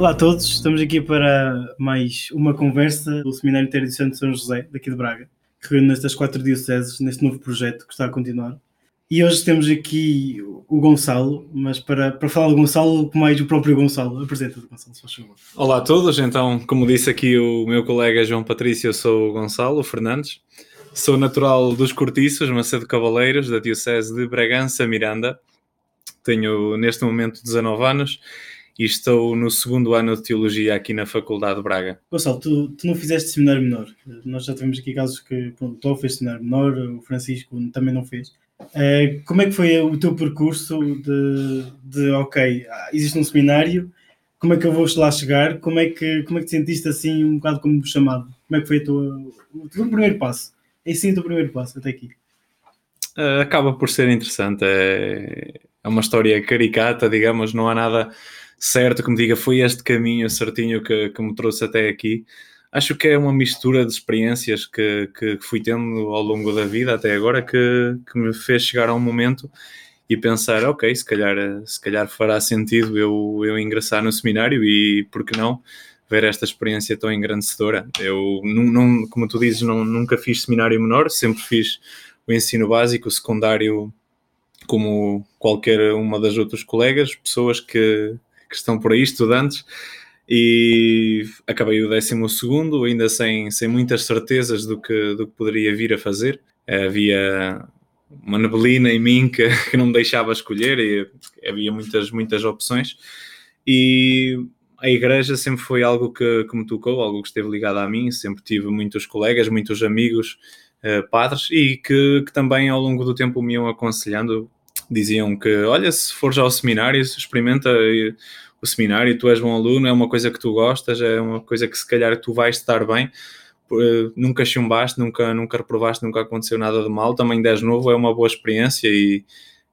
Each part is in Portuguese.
Olá a todos, estamos aqui para mais uma conversa do Seminário Interdicional de São José, daqui de Braga, que reúne estas quatro dioceses neste novo projeto que está a continuar. E hoje temos aqui o Gonçalo, mas para, para falar do Gonçalo, mais o próprio Gonçalo. Apresenta-te, Gonçalo, se faz favor. Olá a todos, então, como disse aqui o meu colega João Patrício, eu sou o Gonçalo Fernandes, sou natural dos Cortiços, Macedo Cavaleiros, da Diocese de Bragança, Miranda. Tenho neste momento 19 anos e estou no segundo ano de Teologia aqui na Faculdade de Braga. Gonçalo, tu, tu não fizeste seminário menor. Nós já tivemos aqui casos que pronto, o Tó fez seminário menor, o Francisco também não fez. Uh, como é que foi o teu percurso de, de ok, existe um seminário, como é que eu vou lá chegar? Como é que, como é que te sentiste assim, um bocado como chamado? Como é que foi a tua, o teu primeiro passo? É sim o teu primeiro passo até aqui. Uh, acaba por ser interessante. É, é uma história caricata, digamos, não há nada certo que me diga foi este caminho certinho que, que me trouxe até aqui. Acho que é uma mistura de experiências que, que fui tendo ao longo da vida até agora que, que me fez chegar a um momento e pensar, ok, se calhar, se calhar fará sentido eu, eu ingressar no seminário e, por que não, ver esta experiência tão engrandecedora. Eu, não, não, como tu dizes, nunca fiz seminário menor, sempre fiz o ensino básico, o secundário, como qualquer uma das outras colegas, pessoas que, que estão por aí, estudantes, e acabei o décimo segundo, ainda sem, sem muitas certezas do que, do que poderia vir a fazer. Havia uma neblina em mim que, que não me deixava escolher e havia muitas, muitas opções. E a igreja sempre foi algo que, que me tocou, algo que esteve ligado a mim. Sempre tive muitos colegas, muitos amigos, eh, padres, e que, que também ao longo do tempo me iam aconselhando diziam que, olha, se fores ao seminário, experimenta o seminário, tu és bom aluno, é uma coisa que tu gostas, é uma coisa que se calhar tu vais estar bem, nunca chumbaste, nunca, nunca reprovaste, nunca aconteceu nada de mal, também és novo, é uma boa experiência e,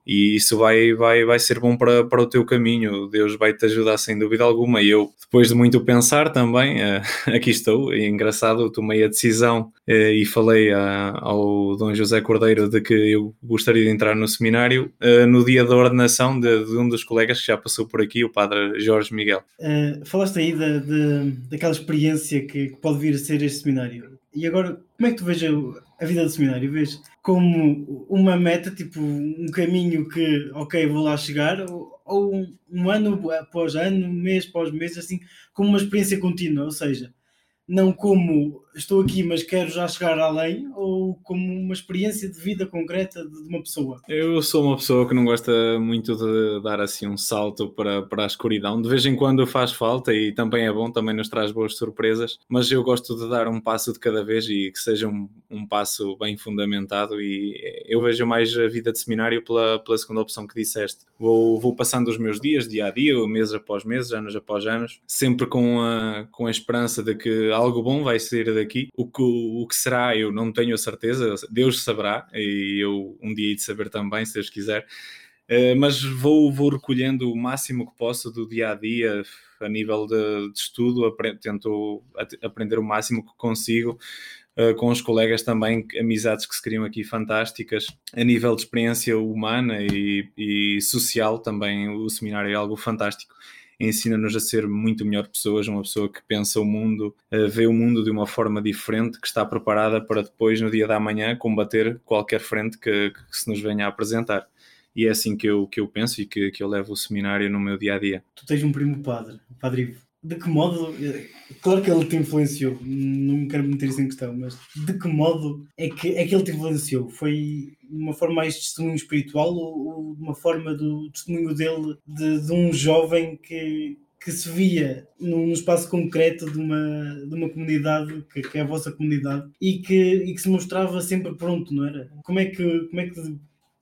e isso vai, vai, vai ser bom para, para o teu caminho. Deus vai te ajudar sem dúvida alguma. E eu, depois de muito pensar também, uh, aqui estou. E engraçado, tomei a decisão uh, e falei uh, ao Dom José Cordeiro de que eu gostaria de entrar no seminário no dia da ordenação de, de, um dos colegas que já passou por aqui, o Padre Jorge Miguel. falaste aí de, daquela experiência que, que pode vir a ser este seminário. E agora, como é que tu vês a vida do seminário? Vês como uma meta, tipo um caminho que, ok, vou lá chegar, ou, ou um ano após ano, mês após mês, assim, como uma experiência contínua, ou seja, não como estou aqui, mas quero já chegar além, ou como uma experiência de vida concreta de uma pessoa? Eu sou uma pessoa que não gosta muito de dar assim um salto para, para a escuridão. De vez em quando faz falta e também é bom, também nos traz boas surpresas, mas eu gosto de dar um passo de cada vez e que seja um, um passo bem fundamentado. E eu vejo mais a vida de seminário pela, pela segunda opção que disseste. Vou, vou passando os meus dias, dia a dia, mês após mês, anos após anos, sempre com a, com a esperança de que algo bom vai sair daqui aqui. O que, o que será, eu não tenho a certeza, Deus saberá, e eu um dia hei de saber também, se Deus quiser. Uh, mas vou, vou recolhendo o máximo que posso do dia a dia, a nível de, de estudo, tento aprender o máximo que consigo. Uh, com os colegas também, amizades que se criam aqui fantásticas. A nível de experiência humana e, e social, também o seminário é algo fantástico ensina-nos a ser muito melhor pessoas, uma pessoa que pensa o mundo, eh, vê o mundo de uma forma diferente, que está preparada para depois, no dia da manhã, combater qualquer frente que, que se nos venha a apresentar. E é assim que eu, que eu penso e que, que eu levo o seminário no meu dia a dia. Tu tens um primo padre, Padre Ivo de que modo, claro que ele te influenciou, não quero meter isso em questão, mas de que modo é que, é que ele te influenciou? Foi uma forma mais de testemunho espiritual ou, ou uma forma do testemunho dele de, de um jovem que, que se via num, num, espaço concreto de uma, de uma comunidade que, que, é a vossa comunidade e que, e que se mostrava sempre pronto, não era? Como é que, como é que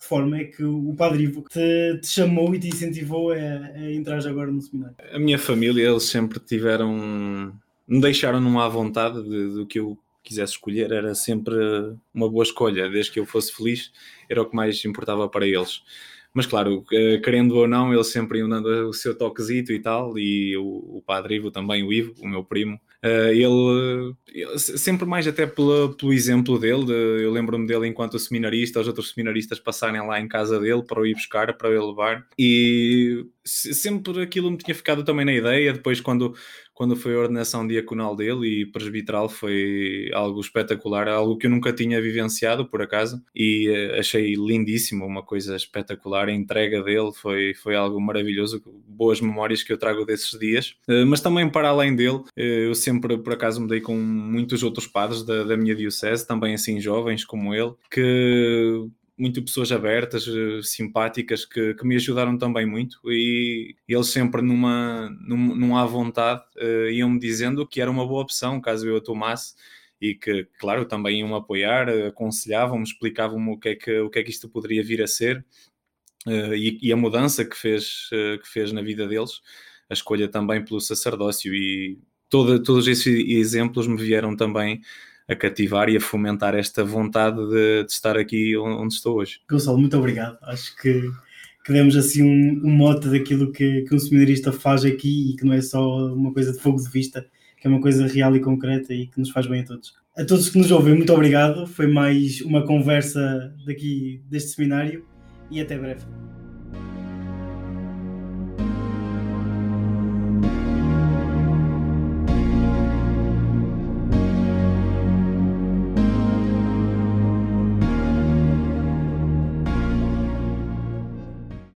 forma é que o Padre Ivo te, te chamou e te incentivou a, a entrar agora no seminário? A minha família, eles sempre tiveram, me deixaram numa vontade do que eu quisesse escolher, era sempre uma boa escolha, desde que eu fosse feliz, era o que mais importava para eles. Mas claro, eh, querendo ou não, eles sempre iam dando o seu toquezito e tal, e o, o Padre Ivo também, o Ivo, o meu primo, ele, ele, sempre mais até pelo, pelo exemplo dele, de, eu lembro-me dele enquanto seminarista, os outros seminaristas passarem lá em casa dele para o ir buscar, para o levar, e sempre aquilo me tinha ficado também na ideia, depois quando quando foi a ordenação diaconal dele e presbiteral foi algo espetacular, algo que eu nunca tinha vivenciado por acaso e uh, achei lindíssimo, uma coisa espetacular. A entrega dele foi, foi algo maravilhoso, boas memórias que eu trago desses dias. Uh, mas também para além dele, uh, eu sempre por acaso me dei com muitos outros padres da, da minha diocese, também assim jovens como ele, que muito pessoas abertas, eh, simpáticas, que, que, me ajudaram também muito. E eles sempre numa, num, num vontade uh, iam-me dizendo que era uma boa opção caso eu a tomasse e que, claro, também iam apoiar, aconselhavam-me, explicavam-me o que, é que, o que é que isto poderia vir a ser uh, e, e, a mudança que fez, uh, que fez na vida deles, a escolha também pelo sacerdócio. E todo, todos esses exemplos me vieram também a cativar e a fomentar esta vontade de, de estar aqui onde estou hoje. Gonçalo, muito obrigado. Acho que, que demos assim um, um mote daquilo que, que um seminarista faz aqui e que não é só uma coisa de fogo de vista, que é uma coisa real e concreta e que nos faz bem a todos. A todos que nos ouvem, muito obrigado. Foi mais uma conversa daqui deste seminário e até breve.